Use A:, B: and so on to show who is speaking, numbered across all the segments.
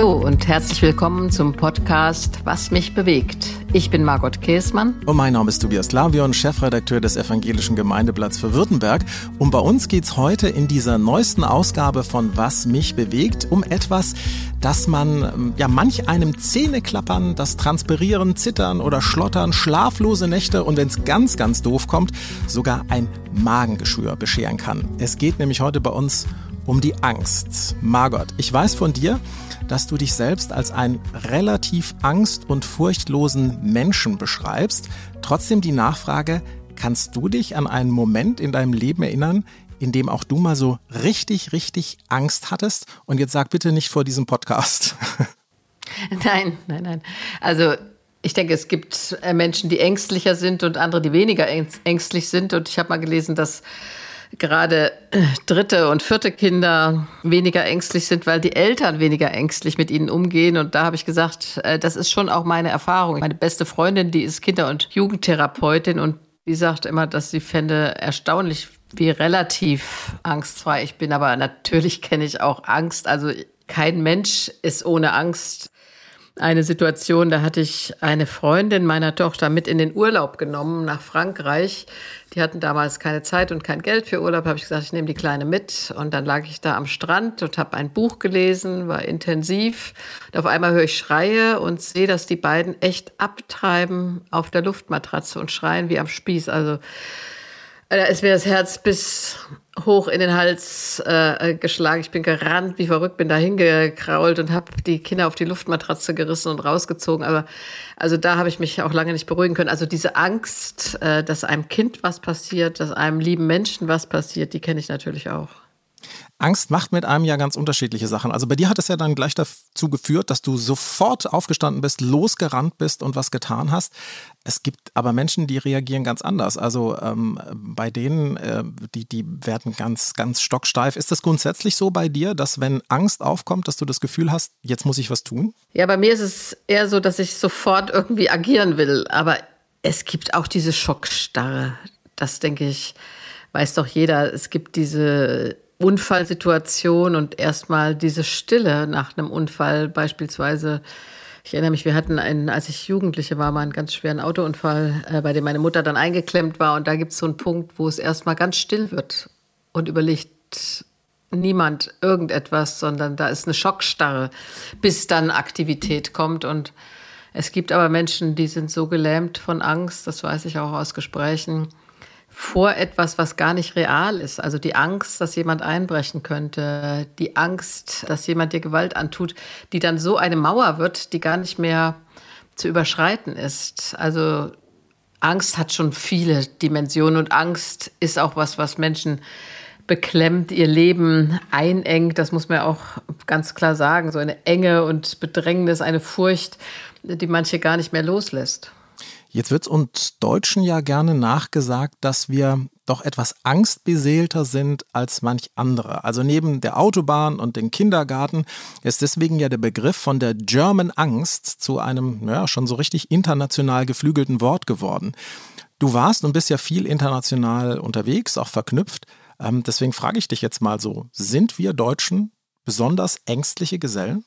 A: Hallo und herzlich willkommen zum Podcast Was mich bewegt. Ich bin Margot Käßmann.
B: Und mein Name ist Tobias Lavion, Chefredakteur des Evangelischen Gemeindeblatts für Württemberg. Und bei uns geht's heute in dieser neuesten Ausgabe von Was mich bewegt um etwas, das man ja manch einem Zähneklappern, das Transpirieren, Zittern oder Schlottern, schlaflose Nächte und wenn es ganz, ganz doof kommt, sogar ein Magengeschwür bescheren kann. Es geht nämlich heute bei uns um die Angst. Margot, ich weiß von dir, dass du dich selbst als einen relativ angst- und furchtlosen Menschen beschreibst. Trotzdem die Nachfrage, kannst du dich an einen Moment in deinem Leben erinnern, in dem auch du mal so richtig, richtig Angst hattest? Und jetzt sag bitte nicht vor diesem Podcast.
A: Nein, nein, nein. Also ich denke, es gibt äh, Menschen, die ängstlicher sind und andere, die weniger ängstlich sind. Und ich habe mal gelesen, dass gerade äh, dritte und vierte Kinder weniger ängstlich sind, weil die Eltern weniger ängstlich mit ihnen umgehen. Und da habe ich gesagt, äh, das ist schon auch meine Erfahrung. Meine beste Freundin, die ist Kinder- und Jugendtherapeutin und die sagt immer, dass sie fände erstaunlich, wie relativ angstfrei ich bin. Aber natürlich kenne ich auch Angst. Also kein Mensch ist ohne Angst eine Situation, da hatte ich eine Freundin meiner Tochter mit in den Urlaub genommen nach Frankreich. Die hatten damals keine Zeit und kein Geld für Urlaub. Habe ich gesagt, ich nehme die Kleine mit. Und dann lag ich da am Strand und habe ein Buch gelesen, war intensiv. Und auf einmal höre ich Schreie und sehe, dass die beiden echt abtreiben auf der Luftmatratze und schreien wie am Spieß. Also da ist mir das Herz bis hoch in den Hals äh, geschlagen. Ich bin gerannt, wie verrückt, bin da hingekrault und habe die Kinder auf die Luftmatratze gerissen und rausgezogen. Aber also da habe ich mich auch lange nicht beruhigen können. Also diese Angst, äh, dass einem Kind was passiert, dass einem lieben Menschen was passiert, die kenne ich natürlich auch.
B: Angst macht mit einem ja ganz unterschiedliche Sachen. Also bei dir hat es ja dann gleich dazu geführt, dass du sofort aufgestanden bist, losgerannt bist und was getan hast. Es gibt aber Menschen, die reagieren ganz anders. Also ähm, bei denen, äh, die, die werden ganz, ganz stocksteif. Ist das grundsätzlich so bei dir, dass wenn Angst aufkommt, dass du das Gefühl hast, jetzt muss ich was tun?
A: Ja, bei mir ist es eher so, dass ich sofort irgendwie agieren will. Aber es gibt auch diese Schockstarre. Das denke ich, weiß doch jeder. Es gibt diese Unfallsituation und erstmal diese Stille nach einem Unfall beispielsweise. Ich erinnere mich, wir hatten einen, als ich Jugendliche war, mal einen ganz schweren Autounfall, äh, bei dem meine Mutter dann eingeklemmt war. Und da gibt es so einen Punkt, wo es erstmal ganz still wird und überlegt niemand irgendetwas, sondern da ist eine Schockstarre, bis dann Aktivität kommt. Und es gibt aber Menschen, die sind so gelähmt von Angst, das weiß ich auch aus Gesprächen, vor etwas, was gar nicht real ist. Also die Angst, dass jemand einbrechen könnte, die Angst, dass jemand dir Gewalt antut, die dann so eine Mauer wird, die gar nicht mehr zu überschreiten ist. Also Angst hat schon viele Dimensionen und Angst ist auch was, was Menschen beklemmt, ihr Leben einengt. Das muss man ja auch ganz klar sagen. So eine Enge und Bedrängnis, eine Furcht, die manche gar nicht mehr loslässt.
B: Jetzt wird uns Deutschen ja gerne nachgesagt, dass wir doch etwas angstbeseelter sind als manch andere. Also neben der Autobahn und dem Kindergarten ist deswegen ja der Begriff von der German Angst zu einem ja, schon so richtig international geflügelten Wort geworden. Du warst und bist ja viel international unterwegs, auch verknüpft. Ähm, deswegen frage ich dich jetzt mal so, sind wir Deutschen besonders ängstliche Gesellen?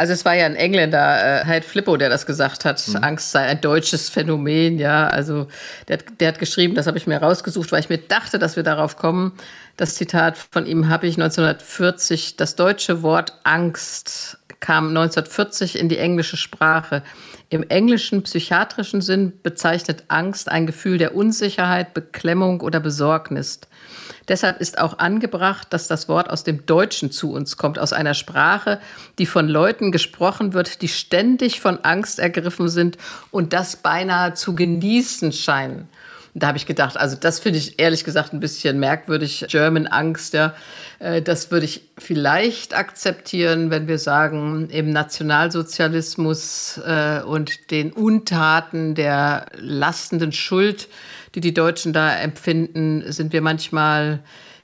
A: Also es war ja ein Engländer, äh, Flippo, der das gesagt hat. Mhm. Angst sei ein deutsches Phänomen, ja. Also der, der hat geschrieben, das habe ich mir rausgesucht, weil ich mir dachte, dass wir darauf kommen. Das Zitat von ihm habe ich 1940. Das deutsche Wort Angst kam 1940 in die englische Sprache. Im englischen psychiatrischen Sinn bezeichnet Angst ein Gefühl der Unsicherheit, Beklemmung oder Besorgnis. Deshalb ist auch angebracht, dass das Wort aus dem Deutschen zu uns kommt, aus einer Sprache, die von Leuten gesprochen wird, die ständig von Angst ergriffen sind und das beinahe zu genießen scheinen. Da habe ich gedacht, also das finde ich ehrlich gesagt ein bisschen merkwürdig, German Angst, ja. Äh, das würde ich vielleicht akzeptieren, wenn wir sagen, im Nationalsozialismus äh, und den Untaten der lastenden Schuld, die die Deutschen da empfinden, sind wir manchmal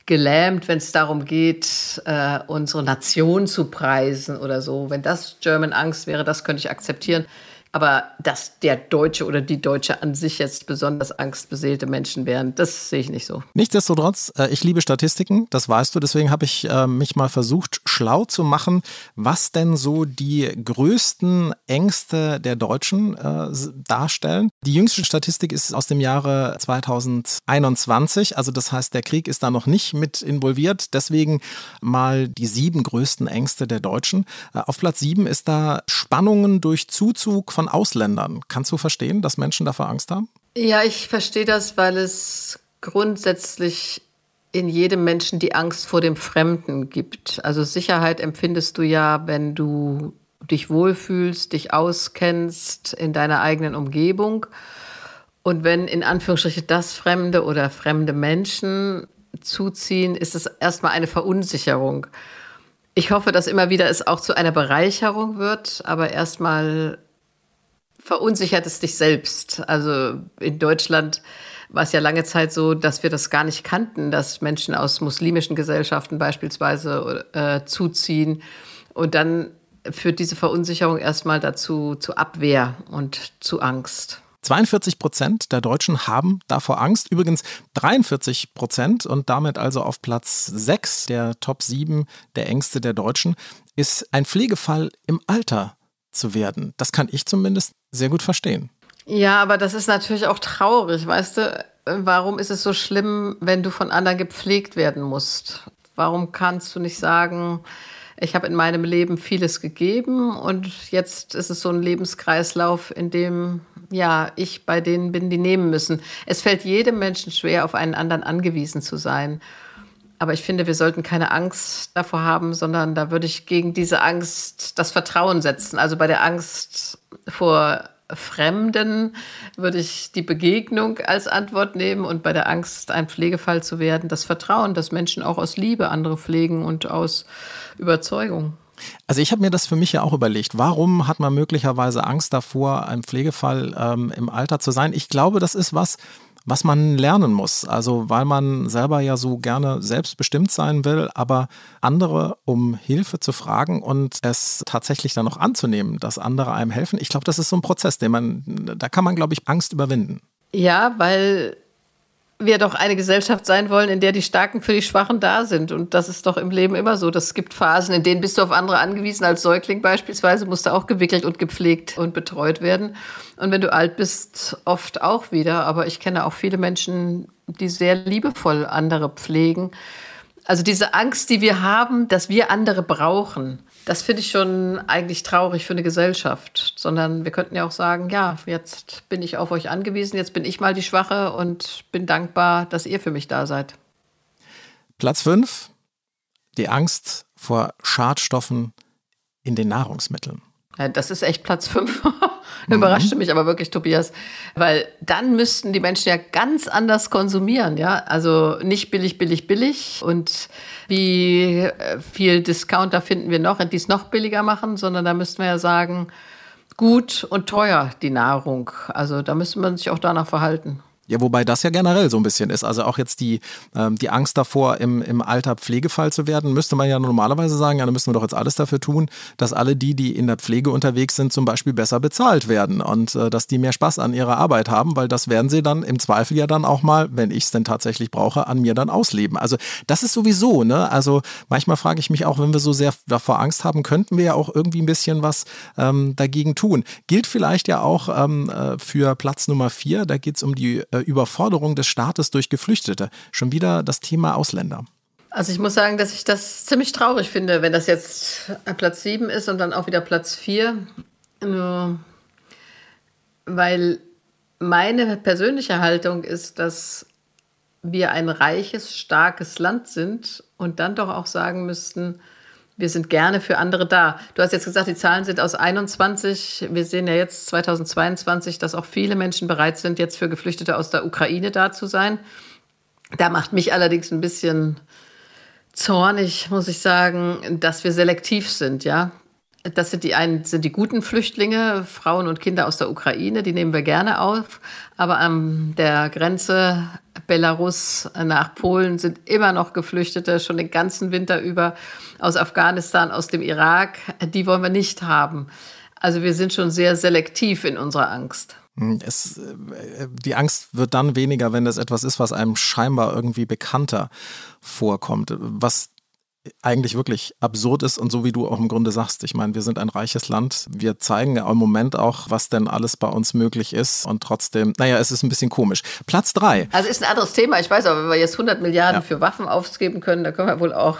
A: gelähmt, wenn es darum geht, äh, unsere Nation zu preisen oder so. Wenn das German Angst wäre, das könnte ich akzeptieren. Aber dass der Deutsche oder die Deutsche an sich jetzt besonders angstbeseelte Menschen wären, das sehe ich nicht so.
B: Nichtsdestotrotz, äh, ich liebe Statistiken, das weißt du. Deswegen habe ich äh, mich mal versucht, schlau zu machen, was denn so die größten Ängste der Deutschen äh, darstellen. Die jüngste Statistik ist aus dem Jahre 2021. Also das heißt, der Krieg ist da noch nicht mit involviert. Deswegen mal die sieben größten Ängste der Deutschen. Auf Platz sieben ist da Spannungen durch Zuzug von von Ausländern. Kannst du verstehen, dass Menschen davor Angst haben?
A: Ja, ich verstehe das, weil es grundsätzlich in jedem Menschen die Angst vor dem Fremden gibt. Also Sicherheit empfindest du ja, wenn du dich wohlfühlst, dich auskennst in deiner eigenen Umgebung. Und wenn in Anführungsstrichen das Fremde oder fremde Menschen zuziehen, ist es erstmal eine Verunsicherung. Ich hoffe, dass immer wieder es auch zu einer Bereicherung wird, aber erstmal verunsichert es dich selbst. Also in Deutschland war es ja lange Zeit so, dass wir das gar nicht kannten, dass Menschen aus muslimischen Gesellschaften beispielsweise äh, zuziehen. Und dann führt diese Verunsicherung erstmal dazu zu Abwehr und zu Angst.
B: 42 Prozent der Deutschen haben davor Angst. Übrigens 43 Prozent und damit also auf Platz 6 der Top 7 der Ängste der Deutschen ist ein Pflegefall im Alter zu werden. Das kann ich zumindest sehr gut verstehen.
A: Ja, aber das ist natürlich auch traurig, weißt du? Warum ist es so schlimm, wenn du von anderen gepflegt werden musst? Warum kannst du nicht sagen, ich habe in meinem Leben vieles gegeben und jetzt ist es so ein Lebenskreislauf, in dem ja ich bei denen bin, die nehmen müssen. Es fällt jedem Menschen schwer, auf einen anderen angewiesen zu sein. Aber ich finde, wir sollten keine Angst davor haben, sondern da würde ich gegen diese Angst das Vertrauen setzen. Also bei der Angst vor Fremden würde ich die Begegnung als Antwort nehmen und bei der Angst, ein Pflegefall zu werden, das Vertrauen, dass Menschen auch aus Liebe andere pflegen und aus Überzeugung.
B: Also ich habe mir das für mich ja auch überlegt. Warum hat man möglicherweise Angst davor, ein Pflegefall ähm, im Alter zu sein? Ich glaube, das ist was, was man lernen muss. Also weil man selber ja so gerne selbstbestimmt sein will, aber andere um Hilfe zu fragen und es tatsächlich dann noch anzunehmen, dass andere einem helfen. Ich glaube, das ist so ein Prozess, den man, da kann man, glaube ich, Angst überwinden.
A: Ja, weil wir doch eine Gesellschaft sein wollen, in der die Starken für die Schwachen da sind. Und das ist doch im Leben immer so. Das gibt Phasen, in denen bist du auf andere angewiesen. Als Säugling beispielsweise musst du auch gewickelt und gepflegt und betreut werden. Und wenn du alt bist, oft auch wieder. Aber ich kenne auch viele Menschen, die sehr liebevoll andere pflegen. Also diese Angst, die wir haben, dass wir andere brauchen, das finde ich schon eigentlich traurig für eine Gesellschaft, sondern wir könnten ja auch sagen, ja, jetzt bin ich auf euch angewiesen, jetzt bin ich mal die Schwache und bin dankbar, dass ihr für mich da seid.
B: Platz 5, die Angst vor Schadstoffen in den Nahrungsmitteln.
A: Ja, das ist echt Platz 5. Überraschte mhm. mich aber wirklich, Tobias. Weil dann müssten die Menschen ja ganz anders konsumieren, ja. Also nicht billig, billig, billig. Und wie äh, viel Discounter finden wir noch, die es noch billiger machen, sondern da müssten wir ja sagen, gut und teuer die Nahrung. Also da müsste man sich auch danach verhalten.
B: Ja, wobei das ja generell so ein bisschen ist. Also auch jetzt die, ähm, die Angst davor, im, im Alter Pflegefall zu werden, müsste man ja normalerweise sagen, ja, da müssen wir doch jetzt alles dafür tun, dass alle die, die in der Pflege unterwegs sind, zum Beispiel besser bezahlt werden und äh, dass die mehr Spaß an ihrer Arbeit haben, weil das werden sie dann im Zweifel ja dann auch mal, wenn ich es denn tatsächlich brauche, an mir dann ausleben. Also das ist sowieso, ne? Also manchmal frage ich mich auch, wenn wir so sehr davor Angst haben, könnten wir ja auch irgendwie ein bisschen was ähm, dagegen tun. Gilt vielleicht ja auch ähm, äh, für Platz Nummer vier, da geht es um die äh, Überforderung des Staates durch Geflüchtete. Schon wieder das Thema Ausländer.
A: Also ich muss sagen, dass ich das ziemlich traurig finde, wenn das jetzt Platz 7 ist und dann auch wieder Platz 4. Weil meine persönliche Haltung ist, dass wir ein reiches, starkes Land sind und dann doch auch sagen müssten, wir sind gerne für andere da. Du hast jetzt gesagt, die Zahlen sind aus 21. Wir sehen ja jetzt 2022, dass auch viele Menschen bereit sind, jetzt für Geflüchtete aus der Ukraine da zu sein. Da macht mich allerdings ein bisschen zornig, muss ich sagen, dass wir selektiv sind, ja. Das sind die einen sind die guten Flüchtlinge, Frauen und Kinder aus der Ukraine, die nehmen wir gerne auf. Aber an der Grenze Belarus nach Polen sind immer noch Geflüchtete, schon den ganzen Winter über aus Afghanistan, aus dem Irak. Die wollen wir nicht haben. Also wir sind schon sehr selektiv in unserer Angst.
B: Hm, es, äh, die Angst wird dann weniger, wenn das etwas ist, was einem scheinbar irgendwie bekannter vorkommt. Was eigentlich wirklich absurd ist und so wie du auch im Grunde sagst, ich meine, wir sind ein reiches Land. Wir zeigen ja im Moment auch, was denn alles bei uns möglich ist und trotzdem, naja, es ist ein bisschen komisch. Platz drei.
A: Also ist ein anderes Thema. Ich weiß aber, wenn wir jetzt 100 Milliarden ja. für Waffen ausgeben können, da können wir wohl auch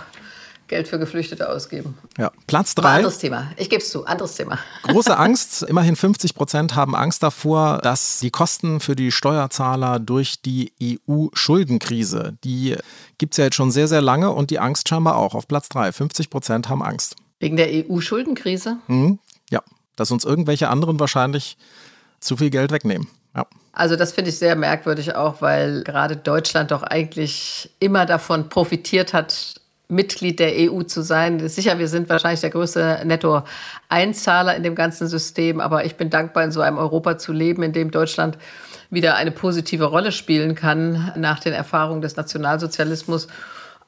A: Geld für Geflüchtete ausgeben.
B: Ja, Platz drei.
A: Anderes Thema. Ich gebe es zu, anderes Thema.
B: Große Angst. Immerhin 50 Prozent haben Angst davor, dass die Kosten für die Steuerzahler durch die EU-Schuldenkrise, die gibt es ja jetzt schon sehr, sehr lange und die Angst scheinbar auch. Auf Platz drei. 50 Prozent haben Angst.
A: Wegen der EU-Schuldenkrise?
B: Mhm, ja, dass uns irgendwelche anderen wahrscheinlich zu viel Geld wegnehmen. Ja.
A: Also das finde ich sehr merkwürdig auch, weil gerade Deutschland doch eigentlich immer davon profitiert hat, Mitglied der EU zu sein. Sicher, wir sind wahrscheinlich der größte Netto-Einzahler in dem ganzen System, aber ich bin dankbar, in so einem Europa zu leben, in dem Deutschland wieder eine positive Rolle spielen kann nach den Erfahrungen des Nationalsozialismus.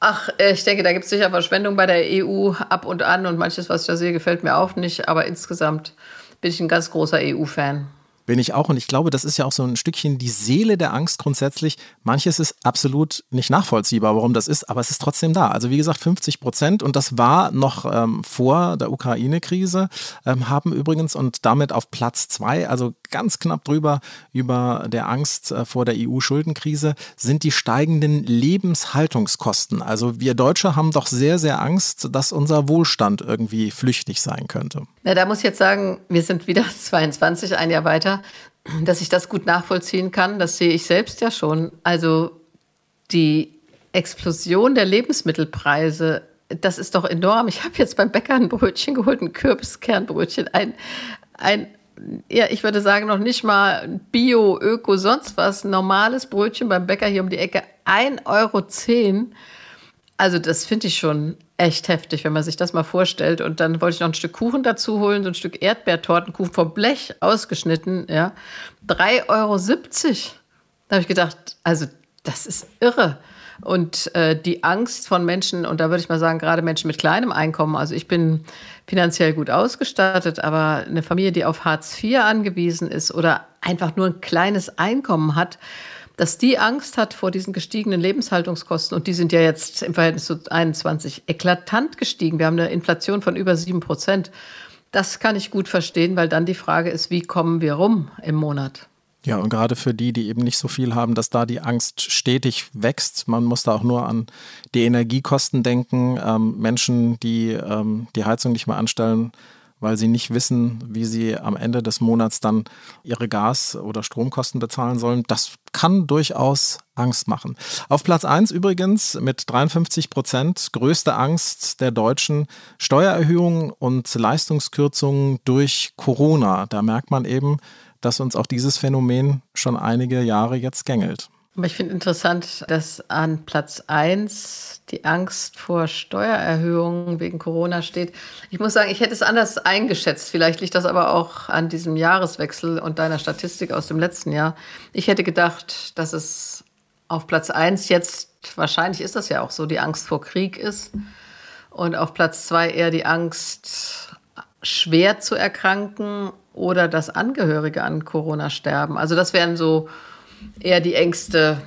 A: Ach, ich denke, da gibt es sicher Verschwendung bei der EU ab und an und manches, was ich da sehe, gefällt mir auch nicht, aber insgesamt bin ich ein ganz großer EU-Fan.
B: Bin ich auch. Und ich glaube, das ist ja auch so ein Stückchen die Seele der Angst grundsätzlich. Manches ist absolut nicht nachvollziehbar, warum das ist, aber es ist trotzdem da. Also wie gesagt, 50 Prozent. Und das war noch ähm, vor der Ukraine-Krise, ähm, haben übrigens und damit auf Platz zwei, also ganz knapp drüber über der Angst äh, vor der EU-Schuldenkrise, sind die steigenden Lebenshaltungskosten. Also wir Deutsche haben doch sehr, sehr Angst, dass unser Wohlstand irgendwie flüchtig sein könnte.
A: Na, da muss ich jetzt sagen, wir sind wieder 22, ein Jahr weiter, dass ich das gut nachvollziehen kann. Das sehe ich selbst ja schon. Also die Explosion der Lebensmittelpreise, das ist doch enorm. Ich habe jetzt beim Bäcker ein Brötchen geholt, ein Kürbiskernbrötchen, ein, ein ja, ich würde sagen, noch nicht mal Bio, Öko, sonst was. Normales Brötchen beim Bäcker hier um die Ecke, 1,10 Euro. Also, das finde ich schon echt heftig, wenn man sich das mal vorstellt. Und dann wollte ich noch ein Stück Kuchen dazu holen, so ein Stück Erdbeertortenkuchen vom Blech ausgeschnitten, ja. 3,70 Euro. Da habe ich gedacht, also das ist irre. Und äh, die Angst von Menschen, und da würde ich mal sagen, gerade Menschen mit kleinem Einkommen, also ich bin finanziell gut ausgestattet, aber eine Familie, die auf Hartz IV angewiesen ist oder einfach nur ein kleines Einkommen hat, dass die Angst hat vor diesen gestiegenen Lebenshaltungskosten, und die sind ja jetzt im Verhältnis zu 21 eklatant gestiegen. Wir haben eine Inflation von über sieben Prozent. Das kann ich gut verstehen, weil dann die Frage ist, wie kommen wir rum im Monat?
B: Ja, und gerade für die, die eben nicht so viel haben, dass da die Angst stetig wächst. Man muss da auch nur an die Energiekosten denken. Ähm, Menschen, die ähm, die Heizung nicht mehr anstellen, weil sie nicht wissen, wie sie am Ende des Monats dann ihre Gas- oder Stromkosten bezahlen sollen. Das kann durchaus Angst machen. Auf Platz 1 übrigens mit 53 Prozent größte Angst der Deutschen Steuererhöhungen und Leistungskürzungen durch Corona. Da merkt man eben, dass uns auch dieses Phänomen schon einige Jahre jetzt gängelt.
A: Ich finde interessant, dass an Platz 1 die Angst vor Steuererhöhungen wegen Corona steht. Ich muss sagen, ich hätte es anders eingeschätzt. Vielleicht liegt das aber auch an diesem Jahreswechsel und deiner Statistik aus dem letzten Jahr. Ich hätte gedacht, dass es auf Platz 1 jetzt, wahrscheinlich ist das ja auch so, die Angst vor Krieg ist. Und auf Platz 2 eher die Angst, schwer zu erkranken oder dass Angehörige an Corona sterben. Also das wären so eher die Ängste,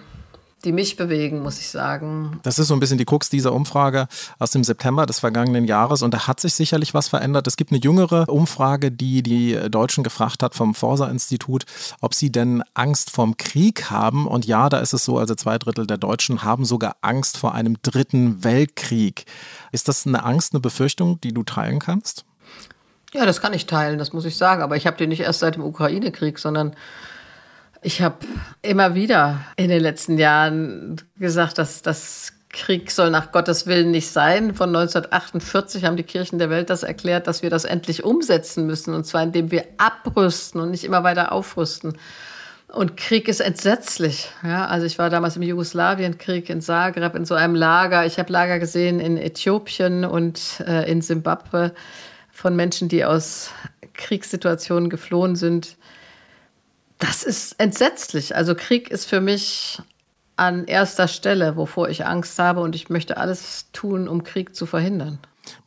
A: die mich bewegen, muss ich sagen.
B: Das ist so ein bisschen die Krux dieser Umfrage aus dem September des vergangenen Jahres und da hat sich sicherlich was verändert. Es gibt eine jüngere Umfrage, die die Deutschen gefragt hat vom Forsa-Institut, ob sie denn Angst vorm Krieg haben. Und ja, da ist es so, also zwei Drittel der Deutschen haben sogar Angst vor einem dritten Weltkrieg. Ist das eine Angst, eine Befürchtung, die du teilen kannst?
A: Ja, das kann ich teilen, das muss ich sagen. Aber ich habe den nicht erst seit dem Ukraine-Krieg, sondern ich habe immer wieder in den letzten Jahren gesagt, dass das Krieg soll nach Gottes Willen nicht sein. Von 1948 haben die Kirchen der Welt das erklärt, dass wir das endlich umsetzen müssen. Und zwar indem wir abrüsten und nicht immer weiter aufrüsten. Und Krieg ist entsetzlich. Ja, also ich war damals im Jugoslawienkrieg in Zagreb in so einem Lager. Ich habe Lager gesehen in Äthiopien und äh, in Simbabwe von Menschen, die aus Kriegssituationen geflohen sind. Das ist entsetzlich. Also Krieg ist für mich an erster Stelle, wovor ich Angst habe und ich möchte alles tun, um Krieg zu verhindern.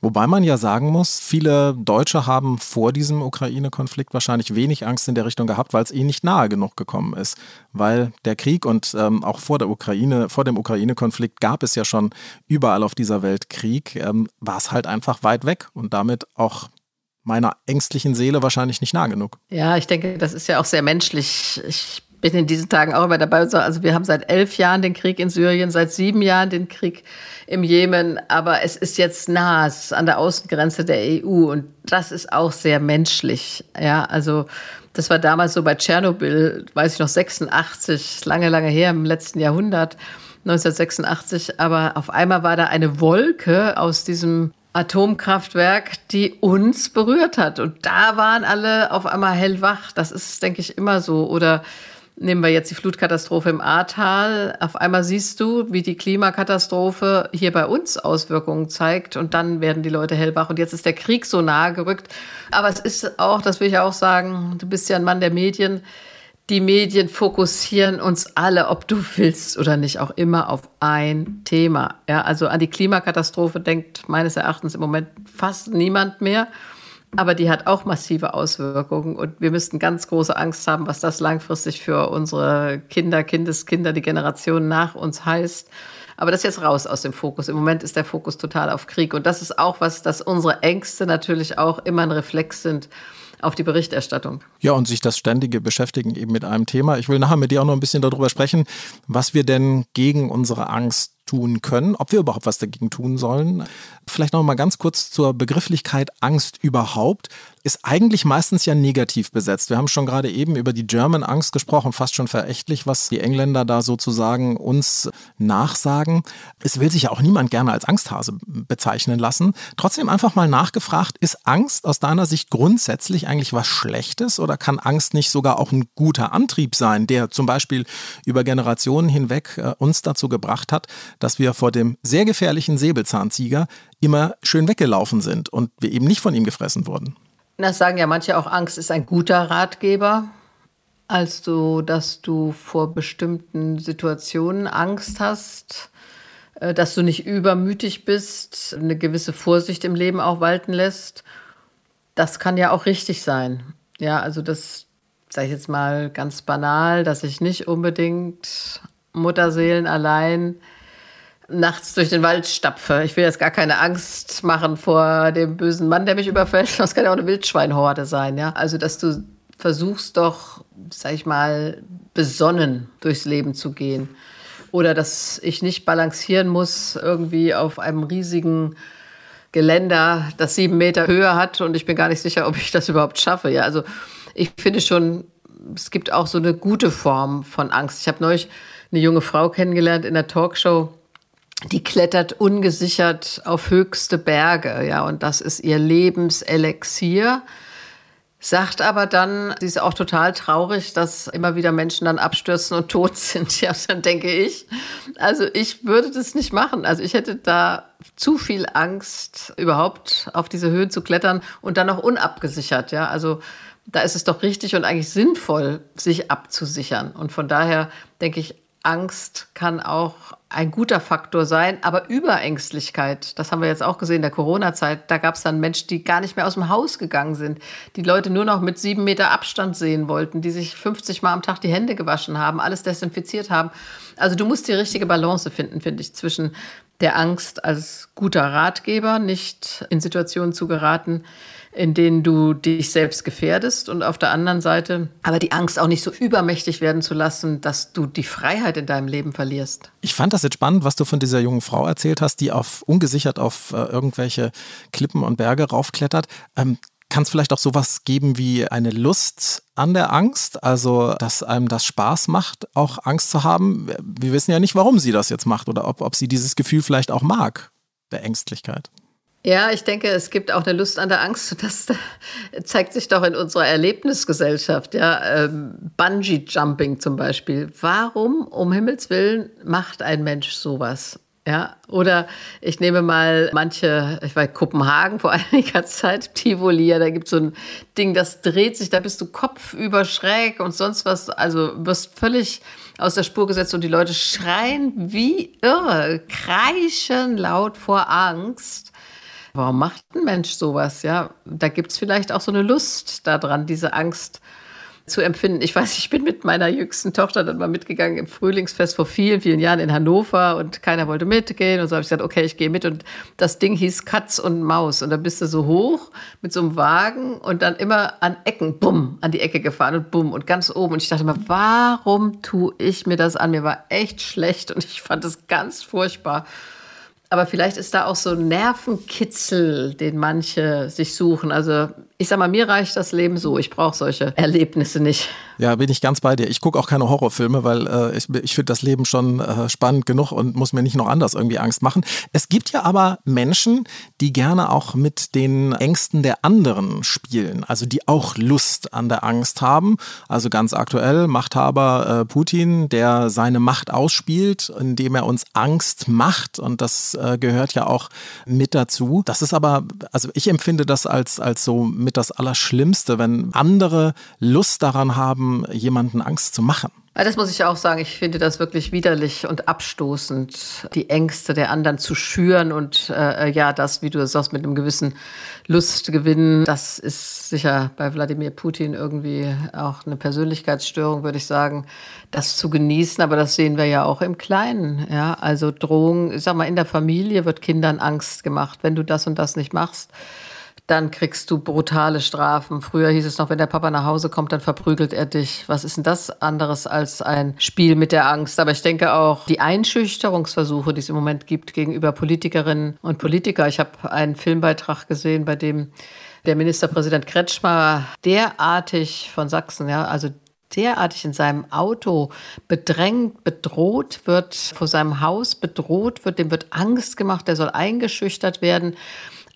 B: Wobei man ja sagen muss, viele Deutsche haben vor diesem Ukraine-Konflikt wahrscheinlich wenig Angst in der Richtung gehabt, weil es ihnen nicht nahe genug gekommen ist. Weil der Krieg und ähm, auch vor der Ukraine, vor dem Ukraine-Konflikt gab es ja schon überall auf dieser Welt Krieg, ähm, war es halt einfach weit weg und damit auch meiner ängstlichen Seele wahrscheinlich nicht nah genug.
A: Ja, ich denke, das ist ja auch sehr menschlich. Ich bin in diesen Tagen auch immer dabei. Also wir haben seit elf Jahren den Krieg in Syrien, seit sieben Jahren den Krieg im Jemen, aber es ist jetzt nah, es ist an der Außengrenze der EU und das ist auch sehr menschlich. Ja, also das war damals so bei Tschernobyl, weiß ich noch, 86, lange, lange her im letzten Jahrhundert, 1986. Aber auf einmal war da eine Wolke aus diesem Atomkraftwerk, die uns berührt hat. Und da waren alle auf einmal hellwach. Das ist, denke ich, immer so. Oder Nehmen wir jetzt die Flutkatastrophe im Ahrtal. Auf einmal siehst du, wie die Klimakatastrophe hier bei uns Auswirkungen zeigt und dann werden die Leute hellwach. Und jetzt ist der Krieg so nahe gerückt. Aber es ist auch, das will ich auch sagen, du bist ja ein Mann der Medien. Die Medien fokussieren uns alle, ob du willst oder nicht, auch immer auf ein Thema. Ja, also an die Klimakatastrophe denkt meines Erachtens im Moment fast niemand mehr aber die hat auch massive Auswirkungen und wir müssten ganz große Angst haben, was das langfristig für unsere Kinder, Kindeskinder, die Generation nach uns heißt. Aber das ist jetzt raus aus dem Fokus. Im Moment ist der Fokus total auf Krieg und das ist auch was, dass unsere Ängste natürlich auch immer ein Reflex sind auf die Berichterstattung.
B: Ja, und sich das ständige Beschäftigen eben mit einem Thema. Ich will nachher mit dir auch noch ein bisschen darüber sprechen, was wir denn gegen unsere Angst tun können, ob wir überhaupt was dagegen tun sollen. Vielleicht noch mal ganz kurz zur Begrifflichkeit Angst überhaupt ist eigentlich meistens ja negativ besetzt. Wir haben schon gerade eben über die German Angst gesprochen, fast schon verächtlich, was die Engländer da sozusagen uns nachsagen. Es will sich ja auch niemand gerne als Angsthase bezeichnen lassen. Trotzdem einfach mal nachgefragt, ist Angst aus deiner Sicht grundsätzlich eigentlich was Schlechtes oder kann Angst nicht sogar auch ein guter Antrieb sein, der zum Beispiel über Generationen hinweg äh, uns dazu gebracht hat, dass wir vor dem sehr gefährlichen Säbelzahntiger immer schön weggelaufen sind und wir eben nicht von ihm gefressen wurden?
A: Das sagen ja manche auch, Angst ist ein guter Ratgeber. Also, dass du vor bestimmten Situationen Angst hast, äh, dass du nicht übermütig bist, eine gewisse Vorsicht im Leben auch walten lässt. Das kann ja auch richtig sein. Ja, also das sage ich jetzt mal ganz banal, dass ich nicht unbedingt Mutterseelen allein nachts durch den Wald stapfe. Ich will jetzt gar keine Angst machen vor dem bösen Mann, der mich überfällt. Das kann ja auch eine Wildschweinhorde sein, ja. Also, dass du versuchst doch, sag ich mal, besonnen durchs Leben zu gehen. Oder dass ich nicht balancieren muss irgendwie auf einem riesigen Geländer, das sieben Meter Höhe hat und ich bin gar nicht sicher, ob ich das überhaupt schaffe. Ja, also ich finde schon, es gibt auch so eine gute Form von Angst. Ich habe neulich eine junge Frau kennengelernt in der Talkshow, die klettert ungesichert auf höchste Berge, ja, und das ist ihr Lebenselixier. Sagt aber dann, sie ist auch total traurig, dass immer wieder Menschen dann abstürzen und tot sind. Ja, dann denke ich, also ich würde das nicht machen. Also ich hätte da zu viel Angst, überhaupt auf diese Höhen zu klettern und dann noch unabgesichert. Ja, also da ist es doch richtig und eigentlich sinnvoll, sich abzusichern. Und von daher denke ich, Angst kann auch ein guter Faktor sein, aber Überängstlichkeit, das haben wir jetzt auch gesehen in der Corona-Zeit, da gab es dann Menschen, die gar nicht mehr aus dem Haus gegangen sind, die Leute nur noch mit sieben Meter Abstand sehen wollten, die sich 50 Mal am Tag die Hände gewaschen haben, alles desinfiziert haben. Also du musst die richtige Balance finden, finde ich, zwischen der Angst als guter Ratgeber, nicht in Situationen zu geraten, in denen du dich selbst gefährdest und auf der anderen Seite aber die Angst auch nicht so übermächtig werden zu lassen, dass du die Freiheit in deinem Leben verlierst.
B: Ich fand das jetzt spannend, was du von dieser jungen Frau erzählt hast, die auf ungesichert auf äh, irgendwelche Klippen und Berge raufklettert. Ähm, kann es vielleicht auch sowas geben wie eine Lust an der Angst, also dass einem das Spaß macht, auch Angst zu haben. Wir wissen ja nicht, warum sie das jetzt macht oder ob, ob sie dieses Gefühl vielleicht auch mag, der Ängstlichkeit.
A: Ja, ich denke, es gibt auch eine Lust an der Angst. Das zeigt sich doch in unserer Erlebnisgesellschaft. Ja, ähm, Bungee Jumping zum Beispiel. Warum um Himmels willen macht ein Mensch sowas? Ja, oder ich nehme mal manche, ich in Kopenhagen vor einiger Zeit, Tivoli, ja, da gibt es so ein Ding, das dreht sich, da bist du kopfüber schräg und sonst was, also wirst völlig aus der Spur gesetzt und die Leute schreien wie irre, kreischen laut vor Angst warum macht ein Mensch sowas? Ja, da gibt es vielleicht auch so eine Lust daran, diese Angst zu empfinden. Ich weiß, ich bin mit meiner jüngsten Tochter dann mal mitgegangen im Frühlingsfest vor vielen, vielen Jahren in Hannover und keiner wollte mitgehen. Und so habe ich gesagt, okay, ich gehe mit. Und das Ding hieß Katz und Maus. Und da bist du so hoch mit so einem Wagen und dann immer an Ecken, bumm, an die Ecke gefahren und bumm und ganz oben. Und ich dachte mir, warum tue ich mir das an? Mir war echt schlecht und ich fand es ganz furchtbar. Aber vielleicht ist da auch so ein Nervenkitzel, den manche sich suchen. Also ich sag mal, mir reicht das Leben so. Ich brauche solche Erlebnisse nicht.
B: Ja, bin ich ganz bei dir. Ich gucke auch keine Horrorfilme, weil äh, ich, ich finde das Leben schon äh, spannend genug und muss mir nicht noch anders irgendwie Angst machen. Es gibt ja aber Menschen, die gerne auch mit den Ängsten der anderen spielen, also die auch Lust an der Angst haben. Also ganz aktuell Machthaber äh, Putin, der seine Macht ausspielt, indem er uns Angst macht und das äh, gehört ja auch mit dazu. Das ist aber, also ich empfinde das als, als so mit das Allerschlimmste, wenn andere Lust daran haben, jemanden Angst zu machen.
A: Das muss ich auch sagen. Ich finde das wirklich widerlich und abstoßend, die Ängste der anderen zu schüren und äh, ja, das, wie du sagst, mit einem gewissen Lustgewinn, das ist sicher bei Wladimir Putin irgendwie auch eine Persönlichkeitsstörung, würde ich sagen, das zu genießen. Aber das sehen wir ja auch im Kleinen. Ja, also Drohung, ich sag mal, in der Familie wird Kindern Angst gemacht, wenn du das und das nicht machst dann kriegst du brutale Strafen. Früher hieß es noch, wenn der Papa nach Hause kommt, dann verprügelt er dich. Was ist denn das anderes als ein Spiel mit der Angst? Aber ich denke auch, die Einschüchterungsversuche, die es im Moment gibt gegenüber Politikerinnen und Politikern. Ich habe einen Filmbeitrag gesehen, bei dem der Ministerpräsident Kretschmer derartig von Sachsen, ja, also derartig in seinem Auto bedrängt, bedroht wird, vor seinem Haus bedroht wird, dem wird Angst gemacht, der soll eingeschüchtert werden.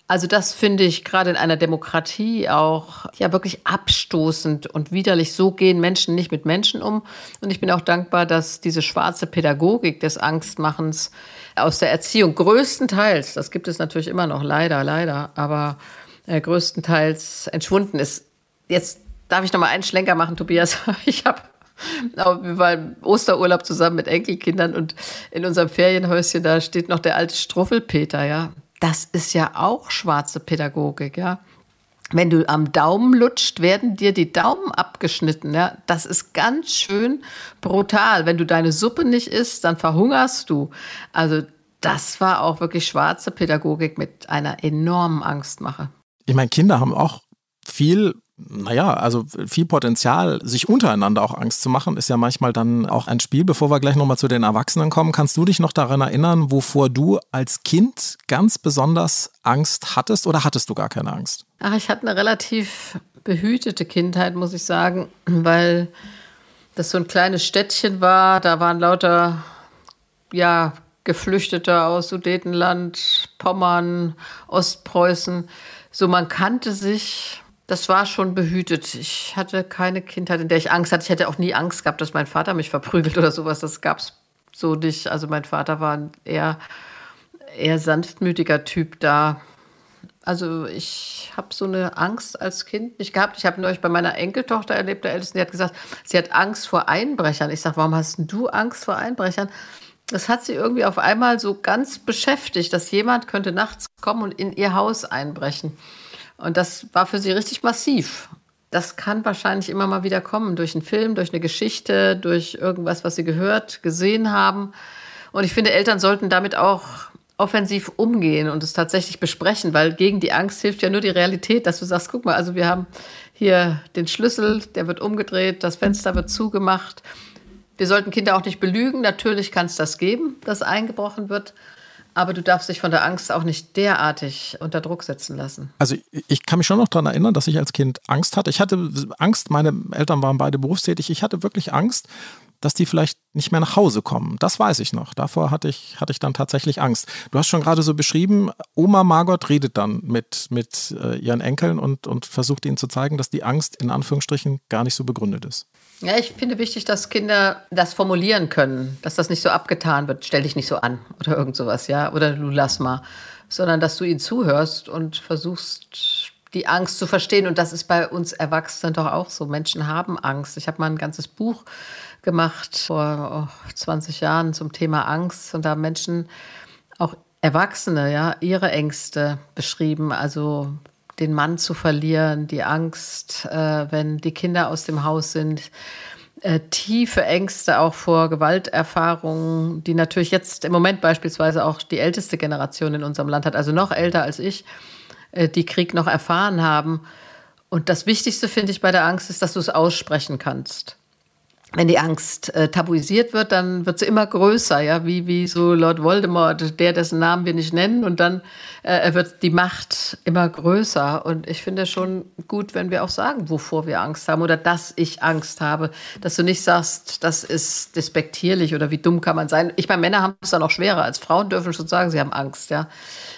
A: Also das finde ich gerade in einer Demokratie auch ja wirklich abstoßend und widerlich. So gehen Menschen nicht mit Menschen um. Und ich bin auch dankbar, dass diese schwarze Pädagogik des Angstmachens aus der Erziehung größtenteils, das gibt es natürlich immer noch, leider, leider, aber äh, größtenteils entschwunden ist. Jetzt darf ich noch mal einen Schlenker machen, Tobias. Ich habe wir waren Osterurlaub zusammen mit Enkelkindern und in unserem Ferienhäuschen, da steht noch der alte Struffelpeter, ja das ist ja auch schwarze Pädagogik, ja. Wenn du am Daumen lutscht, werden dir die Daumen abgeschnitten. Ja? Das ist ganz schön brutal. Wenn du deine Suppe nicht isst, dann verhungerst du. Also das war auch wirklich schwarze Pädagogik mit einer enormen Angstmache.
B: Ich meine, Kinder haben auch viel naja, also viel Potenzial, sich untereinander auch Angst zu machen, ist ja manchmal dann auch ein Spiel. Bevor wir gleich nochmal zu den Erwachsenen kommen, kannst du dich noch daran erinnern, wovor du als Kind ganz besonders Angst hattest oder hattest du gar keine Angst?
A: Ach, ich hatte eine relativ behütete Kindheit, muss ich sagen, weil das so ein kleines Städtchen war. Da waren lauter, ja, Geflüchtete aus Sudetenland, Pommern, Ostpreußen. So, man kannte sich das war schon behütet. Ich hatte keine Kindheit, in der ich Angst hatte. Ich hätte auch nie Angst gehabt, dass mein Vater mich verprügelt oder sowas. Das gab es so nicht. Also mein Vater war ein eher, eher sanftmütiger Typ da. Also ich habe so eine Angst als Kind nicht gehabt. Ich habe neulich bei meiner Enkeltochter erlebt, der Ältesten, die hat gesagt, sie hat Angst vor Einbrechern. Ich sage, warum hast du Angst vor Einbrechern? Das hat sie irgendwie auf einmal so ganz beschäftigt, dass jemand könnte nachts kommen und in ihr Haus einbrechen. Und das war für sie richtig massiv. Das kann wahrscheinlich immer mal wieder kommen, durch einen Film, durch eine Geschichte, durch irgendwas, was sie gehört, gesehen haben. Und ich finde, Eltern sollten damit auch offensiv umgehen und es tatsächlich besprechen, weil gegen die Angst hilft ja nur die Realität, dass du sagst, guck mal, also wir haben hier den Schlüssel, der wird umgedreht, das Fenster wird zugemacht. Wir sollten Kinder auch nicht belügen. Natürlich kann es das geben, dass eingebrochen wird. Aber du darfst dich von der Angst auch nicht derartig unter Druck setzen lassen.
B: Also ich kann mich schon noch daran erinnern, dass ich als Kind Angst hatte. Ich hatte Angst, meine Eltern waren beide berufstätig. Ich hatte wirklich Angst, dass die vielleicht nicht mehr nach Hause kommen. Das weiß ich noch. Davor hatte ich, hatte ich dann tatsächlich Angst. Du hast schon gerade so beschrieben, Oma Margot redet dann mit, mit äh, ihren Enkeln und, und versucht ihnen zu zeigen, dass die Angst in Anführungsstrichen gar nicht so begründet ist.
A: Ja, ich finde wichtig, dass Kinder das formulieren können, dass das nicht so abgetan wird, stell dich nicht so an oder irgend sowas, ja, oder du lass mal, sondern dass du ihnen zuhörst und versuchst, die Angst zu verstehen. Und das ist bei uns Erwachsenen doch auch so. Menschen haben Angst. Ich habe mal ein ganzes Buch gemacht vor oh, 20 Jahren zum Thema Angst und da Menschen auch Erwachsene, ja, ihre Ängste beschrieben, also den Mann zu verlieren, die Angst, äh, wenn die Kinder aus dem Haus sind, äh, tiefe Ängste auch vor Gewalterfahrungen, die natürlich jetzt im Moment beispielsweise auch die älteste Generation in unserem Land hat, also noch älter als ich, äh, die Krieg noch erfahren haben. Und das Wichtigste finde ich bei der Angst ist, dass du es aussprechen kannst wenn die Angst äh, tabuisiert wird, dann wird sie immer größer, ja, wie, wie so Lord Voldemort, der, dessen Namen wir nicht nennen, und dann äh, wird die Macht immer größer. Und ich finde schon gut, wenn wir auch sagen, wovor wir Angst haben oder dass ich Angst habe, dass du nicht sagst, das ist despektierlich oder wie dumm kann man sein. Ich meine, Männer haben es dann auch schwerer als Frauen dürfen schon sagen, sie haben Angst, ja.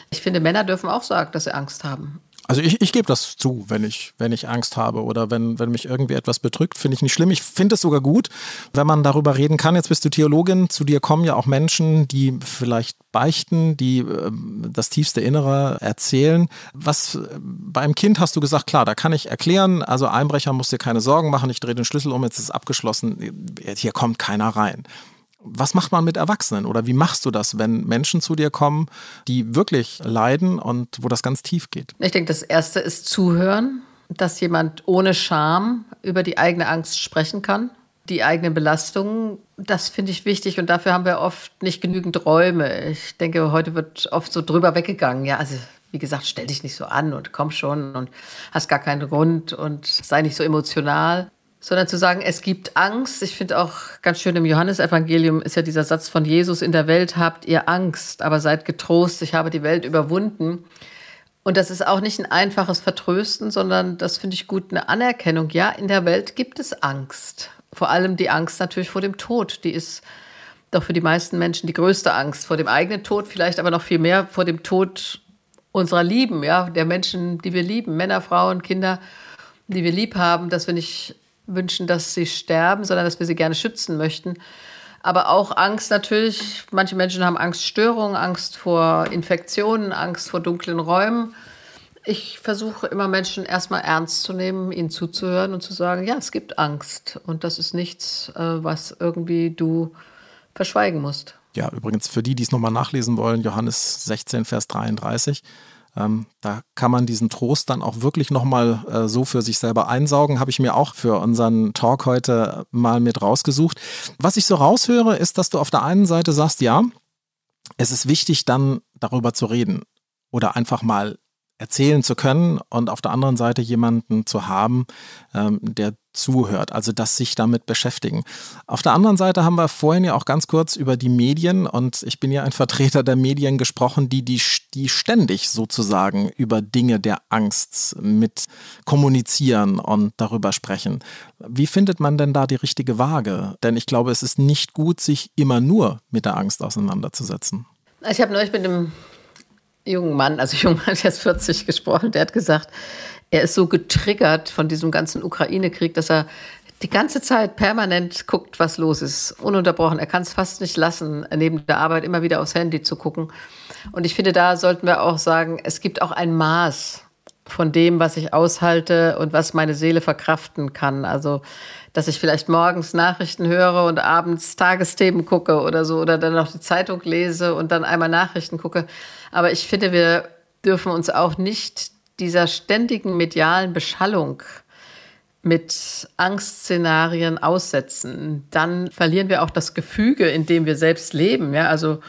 A: Ich finde, Männer dürfen auch sagen, dass sie Angst haben.
B: Also ich, ich gebe das zu, wenn ich, wenn ich Angst habe oder wenn, wenn mich irgendwie etwas bedrückt, finde ich nicht schlimm. Ich finde es sogar gut, wenn man darüber reden kann. Jetzt bist du Theologin, zu dir kommen ja auch Menschen, die vielleicht beichten, die äh, das tiefste Innere erzählen. Was äh, beim Kind hast du gesagt, klar, da kann ich erklären, also Einbrecher muss dir keine Sorgen machen, ich drehe den Schlüssel um, jetzt ist es abgeschlossen, hier kommt keiner rein. Was macht man mit Erwachsenen oder wie machst du das, wenn Menschen zu dir kommen, die wirklich leiden und wo das ganz tief geht?
A: Ich denke, das Erste ist zuhören, dass jemand ohne Scham über die eigene Angst sprechen kann, die eigenen Belastungen. Das finde ich wichtig und dafür haben wir oft nicht genügend Räume. Ich denke, heute wird oft so drüber weggegangen. Ja, also wie gesagt, stell dich nicht so an und komm schon und hast gar keinen Grund und sei nicht so emotional sondern zu sagen, es gibt Angst. Ich finde auch ganz schön im Johannesevangelium ist ja dieser Satz von Jesus, in der Welt habt ihr Angst, aber seid getrost, ich habe die Welt überwunden. Und das ist auch nicht ein einfaches Vertrösten, sondern das finde ich gut, eine Anerkennung. Ja, in der Welt gibt es Angst. Vor allem die Angst natürlich vor dem Tod. Die ist doch für die meisten Menschen die größte Angst vor dem eigenen Tod, vielleicht aber noch viel mehr vor dem Tod unserer Lieben, ja, der Menschen, die wir lieben, Männer, Frauen, Kinder, die wir lieb haben, dass wir nicht wünschen, dass sie sterben, sondern dass wir sie gerne schützen möchten. Aber auch Angst natürlich. Manche Menschen haben Angststörungen, Angst vor Infektionen, Angst vor dunklen Räumen. Ich versuche immer Menschen erstmal ernst zu nehmen, ihnen zuzuhören und zu sagen, ja, es gibt Angst und das ist nichts, äh, was irgendwie du verschweigen musst.
B: Ja, übrigens für die, die es nochmal nachlesen wollen, Johannes 16, Vers 33. Ähm, da kann man diesen Trost dann auch wirklich nochmal äh, so für sich selber einsaugen. Habe ich mir auch für unseren Talk heute mal mit rausgesucht. Was ich so raushöre, ist, dass du auf der einen Seite sagst, ja, es ist wichtig, dann darüber zu reden oder einfach mal erzählen zu können und auf der anderen Seite jemanden zu haben, ähm, der zuhört, also das sich damit beschäftigen. Auf der anderen Seite haben wir vorhin ja auch ganz kurz über die Medien und ich bin ja ein Vertreter der Medien gesprochen, die, die, die ständig sozusagen über Dinge der Angst mit kommunizieren und darüber sprechen. Wie findet man denn da die richtige Waage? Denn ich glaube, es ist nicht gut, sich immer nur mit der Angst auseinanderzusetzen.
A: Ich habe neulich mit einem jungen Mann, also junger Mann, der ist 40 gesprochen, der hat gesagt, er ist so getriggert von diesem ganzen Ukraine-Krieg, dass er die ganze Zeit permanent guckt, was los ist, ununterbrochen. Er kann es fast nicht lassen, neben der Arbeit immer wieder aufs Handy zu gucken. Und ich finde, da sollten wir auch sagen, es gibt auch ein Maß von dem, was ich aushalte und was meine Seele verkraften kann. Also, dass ich vielleicht morgens Nachrichten höre und abends Tagesthemen gucke oder so oder dann noch die Zeitung lese und dann einmal Nachrichten gucke. Aber ich finde, wir dürfen uns auch nicht dieser ständigen medialen Beschallung mit Angstszenarien aussetzen. Dann verlieren wir auch das Gefüge, in dem wir selbst leben. Ja, also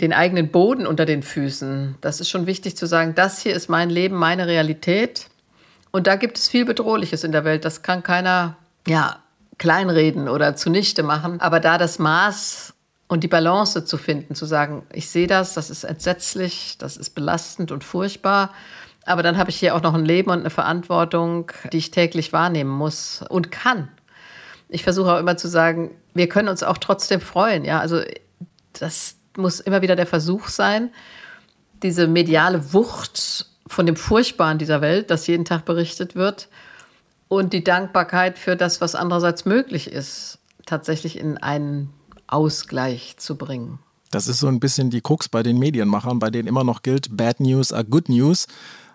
A: den eigenen Boden unter den Füßen. Das ist schon wichtig zu sagen, das hier ist mein Leben, meine Realität. Und da gibt es viel Bedrohliches in der Welt. Das kann keiner ja, kleinreden oder zunichte machen. Aber da das Maß und die Balance zu finden, zu sagen, ich sehe das, das ist entsetzlich, das ist belastend und furchtbar. Aber dann habe ich hier auch noch ein Leben und eine Verantwortung, die ich täglich wahrnehmen muss und kann. Ich versuche auch immer zu sagen, wir können uns auch trotzdem freuen. Ja, also das muss immer wieder der Versuch sein, diese mediale Wucht von dem Furchtbaren dieser Welt, das jeden Tag berichtet wird, und die Dankbarkeit für das, was andererseits möglich ist, tatsächlich in einen Ausgleich zu bringen.
B: Das ist so ein bisschen die Krux bei den Medienmachern, bei denen immer noch gilt, Bad News are Good News.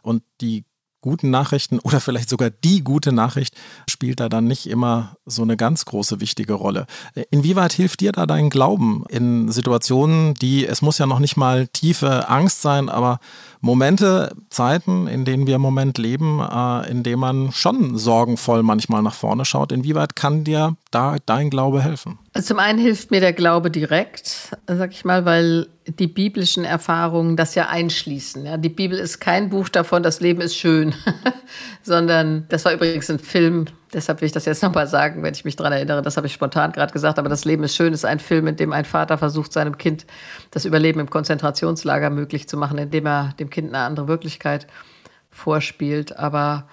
B: Und die guten Nachrichten oder vielleicht sogar die gute Nachricht spielt da dann nicht immer so eine ganz große wichtige Rolle. Inwieweit hilft dir da dein Glauben in Situationen, die, es muss ja noch nicht mal tiefe Angst sein, aber Momente, Zeiten, in denen wir im Moment leben, äh, in denen man schon sorgenvoll manchmal nach vorne schaut. Inwieweit kann dir da dein Glaube helfen?
A: Zum einen hilft mir der Glaube direkt, sag ich mal, weil die biblischen Erfahrungen das ja einschließen. Ja, die Bibel ist kein Buch davon, das Leben ist schön, sondern das war übrigens ein Film, deshalb will ich das jetzt nochmal sagen, wenn ich mich daran erinnere, das habe ich spontan gerade gesagt, aber das Leben ist schön ist ein Film, in dem ein Vater versucht, seinem Kind das Überleben im Konzentrationslager möglich zu machen, indem er dem Kind eine andere Wirklichkeit vorspielt. Aber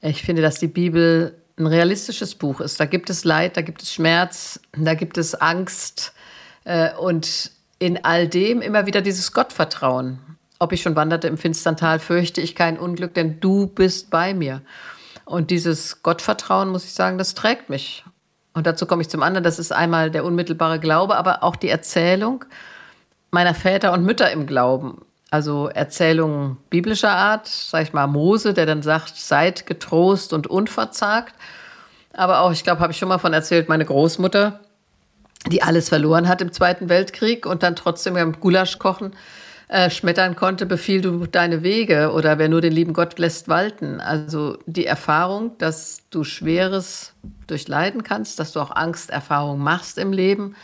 A: ich finde, dass die Bibel ein realistisches Buch ist. Da gibt es Leid, da gibt es Schmerz, da gibt es Angst äh, und in all dem immer wieder dieses Gottvertrauen. Ob ich schon wanderte im finstern Tal, fürchte ich kein Unglück, denn du bist bei mir. Und dieses Gottvertrauen, muss ich sagen, das trägt mich. Und dazu komme ich zum anderen, das ist einmal der unmittelbare Glaube, aber auch die Erzählung meiner Väter und Mütter im Glauben. Also Erzählungen biblischer Art, sag ich mal Mose, der dann sagt, seid getrost und unverzagt. Aber auch, ich glaube, habe ich schon mal von erzählt, meine Großmutter, die alles verloren hat im Zweiten Weltkrieg und dann trotzdem beim Gulasch kochen äh, schmettern konnte, befiehl du deine Wege oder wer nur den lieben Gott lässt walten. Also die Erfahrung, dass du Schweres durchleiden kannst, dass du auch Angsterfahrungen machst im Leben,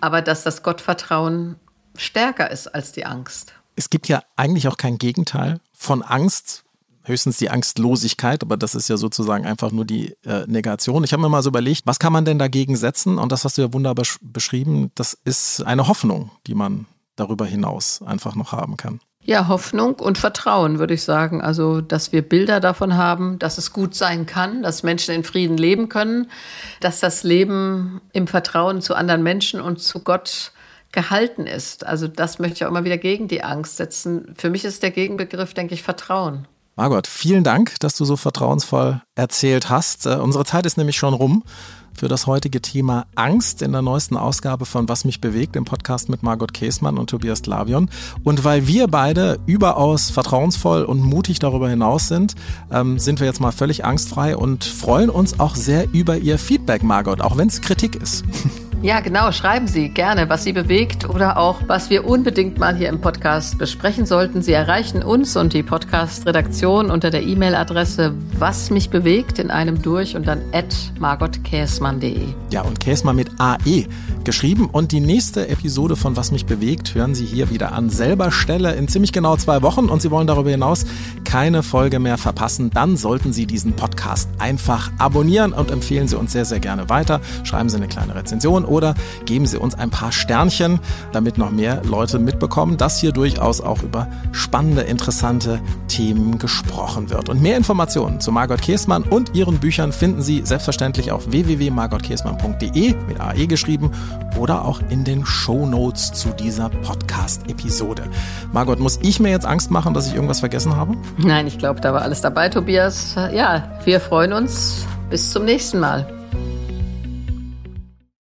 A: aber dass das Gottvertrauen stärker ist als die Angst.
B: Es gibt ja eigentlich auch kein Gegenteil von Angst, höchstens die Angstlosigkeit, aber das ist ja sozusagen einfach nur die äh, Negation. Ich habe mir mal so überlegt, was kann man denn dagegen setzen? Und das hast du ja wunderbar beschrieben, das ist eine Hoffnung, die man darüber hinaus einfach noch haben kann.
A: Ja, Hoffnung und Vertrauen, würde ich sagen. Also, dass wir Bilder davon haben, dass es gut sein kann, dass Menschen in Frieden leben können, dass das Leben im Vertrauen zu anderen Menschen und zu Gott gehalten ist. Also, das möchte ich auch immer wieder gegen die Angst setzen. Für mich ist der Gegenbegriff, denke ich, Vertrauen.
B: Margot, vielen Dank, dass du so vertrauensvoll erzählt hast. Uh, unsere Zeit ist nämlich schon rum für das heutige Thema Angst in der neuesten Ausgabe von Was mich bewegt im Podcast mit Margot Käßmann und Tobias Lavion. Und weil wir beide überaus vertrauensvoll und mutig darüber hinaus sind, ähm, sind wir jetzt mal völlig angstfrei und freuen uns auch sehr über Ihr Feedback, Margot, auch wenn es Kritik ist.
A: Ja, genau. Schreiben Sie gerne, was Sie bewegt oder auch, was wir unbedingt mal hier im Podcast besprechen sollten. Sie erreichen uns und die Podcast-Redaktion unter der E-Mail-Adresse was mich bewegt in einem durch und dann at margotkäsmann.de.
B: Ja, und Käsmann mit AE geschrieben. Und die nächste Episode von Was mich bewegt hören Sie hier wieder an selber Stelle in ziemlich genau zwei Wochen. Und Sie wollen darüber hinaus keine Folge mehr verpassen. Dann sollten Sie diesen Podcast einfach abonnieren und empfehlen Sie uns sehr, sehr gerne weiter. Schreiben Sie eine kleine Rezension oder geben Sie uns ein paar Sternchen, damit noch mehr Leute mitbekommen, dass hier durchaus auch über spannende, interessante Themen gesprochen wird. Und mehr Informationen zu Margot Käßmann und ihren Büchern finden Sie selbstverständlich auf www.margotkäßmann.de mit AE geschrieben oder auch in den Show Notes zu dieser Podcast-Episode. Margot, muss ich mir jetzt Angst machen, dass ich irgendwas vergessen habe?
A: Nein, ich glaube, da war alles dabei, Tobias. Ja, wir freuen uns. Bis zum nächsten Mal.